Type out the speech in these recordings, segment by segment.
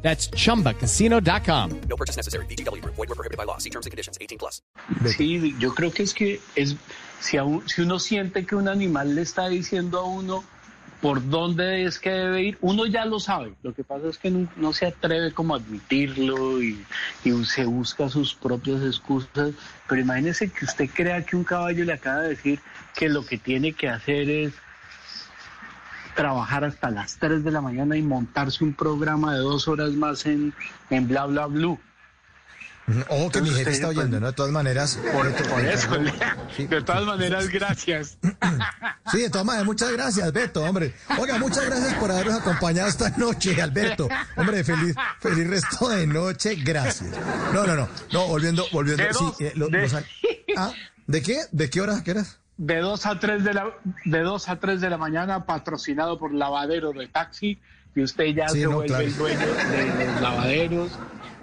That's chumbacasino.com. No purchase necessary. BGW. Void were prohibited by law. See terms and conditions. 18 plus. Sí, yo creo que es que es si, a un- si uno siente que un animal le está diciendo a uno por dónde es que debe ir, uno ya lo sabe. Lo que pasa es que no, no se atreve como a admitirlo y, y se busca sus propias excusas. Pero imagínese que usted crea que un caballo le acaba de decir que lo que tiene que hacer es trabajar hasta las 3 de la mañana y montarse un programa de dos horas más en, en bla bla blue. Ojo que mi jefe está pues, oyendo, ¿no? De todas maneras. Por, por eso, Sí. de todas maneras, gracias. Sí, de todas maneras, muchas gracias, Beto, hombre. Oiga, muchas gracias por habernos acompañado esta noche, Alberto. Hombre, feliz, feliz resto de noche, gracias. No, no, no, no, volviendo, volviendo, sí, eh, lo- de- los ah, ¿de qué? ¿De qué hora? ¿Qué horas? De 2 a 3 de la de 2 a 3 de la mañana patrocinado por Lavadero de Taxi y usted ya Sí, se no, vuelve claro. el dueño de los lavaderos.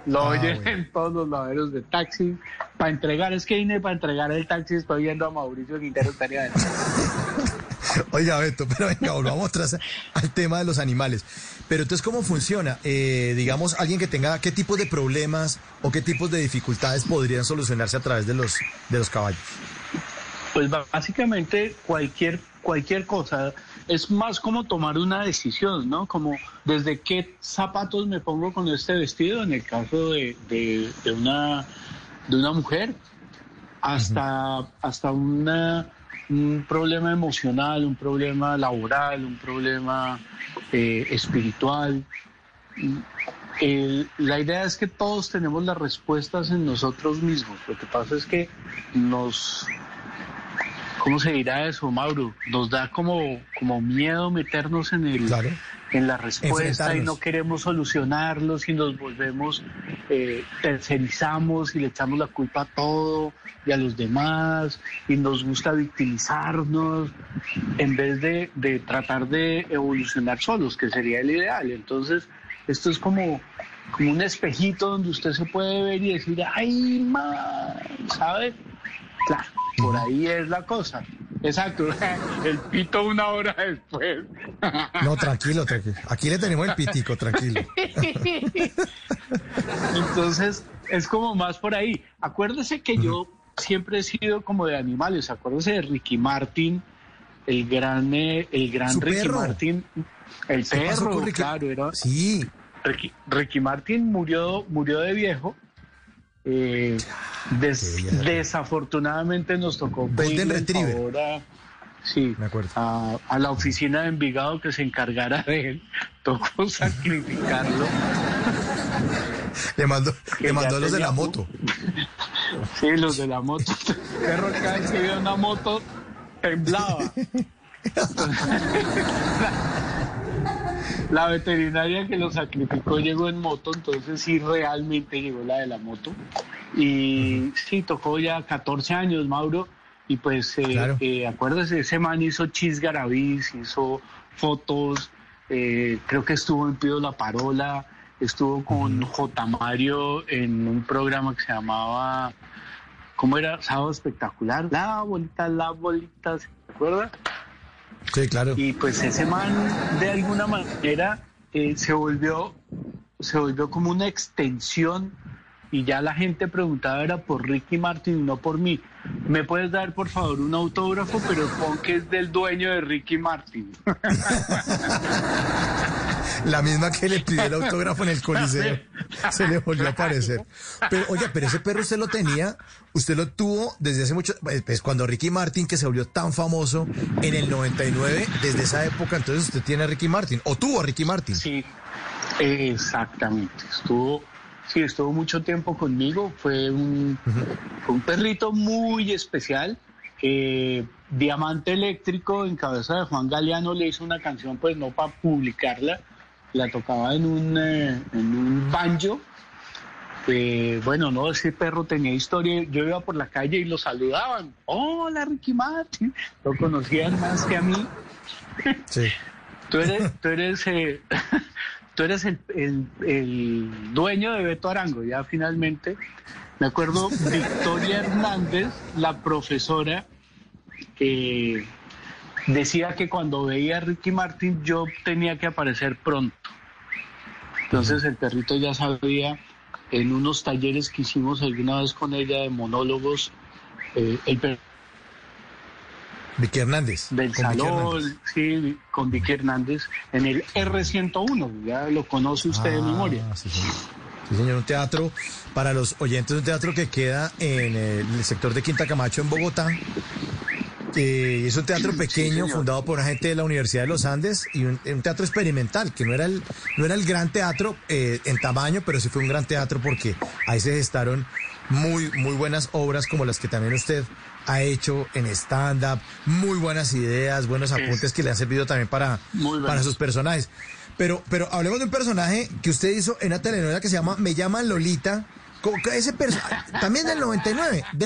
Lo Ah, oyen bueno. en todos los lavaderos de taxi. Para entregar, es que vine para entregar el taxi, estoy viendo a Mauricio Quintero estaría de- Oiga, Beto, pero venga, volvamos atrás al tema de los animales. Pero entonces, ¿cómo funciona? Eh, digamos, alguien que tenga, ¿qué tipo de problemas o qué tipos de dificultades podrían solucionarse a través de los, de los caballos? Pues básicamente cualquier cualquier cosa es más como tomar una decisión, ¿no? Como desde qué zapatos me pongo con este vestido en el caso de, de- de una de una mujer hasta hasta una un problema emocional, un problema laboral, un problema eh, espiritual. El- la idea es que todos tenemos las respuestas en nosotros mismos. Lo que pasa es que nos ¿Cómo se dirá eso, Mauro? Nos da como, como miedo meternos en el Claro. en la respuesta y no queremos solucionarlos y nos volvemos, eh, tercerizamos y le echamos la culpa a todo y a los demás y nos gusta victimizarnos en vez de, de tratar de evolucionar solos, que sería el ideal. Entonces, esto es como, como un espejito donde usted se puede ver y decir, ay, man, ¿sabe? Claro, por ahí es la cosa. Exacto, el pito una hora después. No, tranquilo, tranquilo. Aquí le tenemos el pitico, tranquilo. Entonces, es como más por ahí. Acuérdese que yo siempre he sido como de animales. Acuérdese de Ricky Martin, el gran, eh, el gran Ricky perro. Martin. El ¿Qué pasó perro, claro, era, Sí, Ricky, Ricky Martin murió, murió de viejo. Eh, des- desafortunadamente nos tocó pedirle el Retriever. favor a, sí, a, a la oficina de Envigado que se encargara de él. Tocó sacrificarlo. le mandó, le a los de la moto. Sí, los de la moto. Perro cada vez que veía una moto temblaba. La veterinaria que lo sacrificó llegó en moto, entonces sí realmente llegó la de la moto. Y sí, tocó ya 14 años, Mauro. Y pues, eh, Claro. eh, acuérdese, ese man hizo Chis Garavis, hizo fotos, eh, creo que estuvo en Pido la Parola, estuvo con J. Mario en un programa que se llamaba, ¿cómo era? Sábado Espectacular. La bolita, la bolita, ¿se acuerda? Sí, claro. Y pues ese man de alguna manera eh, se volvió se volvió como una extensión y ya la gente preguntaba era por Ricky Martin, no por mí. ¿Me puedes dar por favor un autógrafo? Pero pon que es del dueño de Ricky Martin. La misma que le pidió el autógrafo en el coliseo. Se le volvió a aparecer. Pero, oye, pero ese perro usted lo tenía, usted lo tuvo desde hace mucho, pues, pues cuando Ricky Martin, que se volvió tan famoso en el 99, desde esa época, entonces usted tiene a Ricky Martin, o tuvo a Ricky Martin. Sí, exactamente. Estuvo, sí, estuvo mucho tiempo conmigo. Fue un, fue un perrito muy especial. Eh, Diamante Eléctrico, en cabeza de Juan Galeano, le hizo una canción, pues no para publicarla, la tocaba en un, eh, en un banjo. Eh, bueno, no, ese perro tenía historia. Yo iba por la calle y lo saludaban. Hola, Ricky Martin. Lo conocían más que a mí. Sí. Tú eres, tú eres, eh, tú eres el, el- el dueño de Beto Arango, ya finalmente. Me acuerdo, Victoria Hernández, la profesora, eh, decía que cuando veía a Ricky Martin yo tenía que aparecer pronto. Entonces el perrito ya sabía, en unos talleres que hicimos alguna vez con ella de monólogos, eh, el perro Vicky Hernández. del con Vicky Hernández. salón, sí, con Vicky Hernández, en el R101, ya lo conoce usted de Ah, memoria. Sí señor. Sí, señor, un teatro, para los oyentes, un teatro que queda en el sector de Quinta Camacho, en Bogotá. Eh, es un teatro pequeño, fundado por una gente de la Universidad de los Andes, y un, un teatro experimental, que no era el, no era el gran teatro eh, en tamaño, pero sí fue un gran teatro porque ahí se gestaron muy, muy buenas obras como las que también usted ha hecho en stand-up, muy buenas ideas, buenos apuntes que le han servido también para, para sus personajes. Pero, pero hablemos de un personaje que usted hizo en una telenovela que se llama Me llaman Lolita. Como que Ese también del 99. de-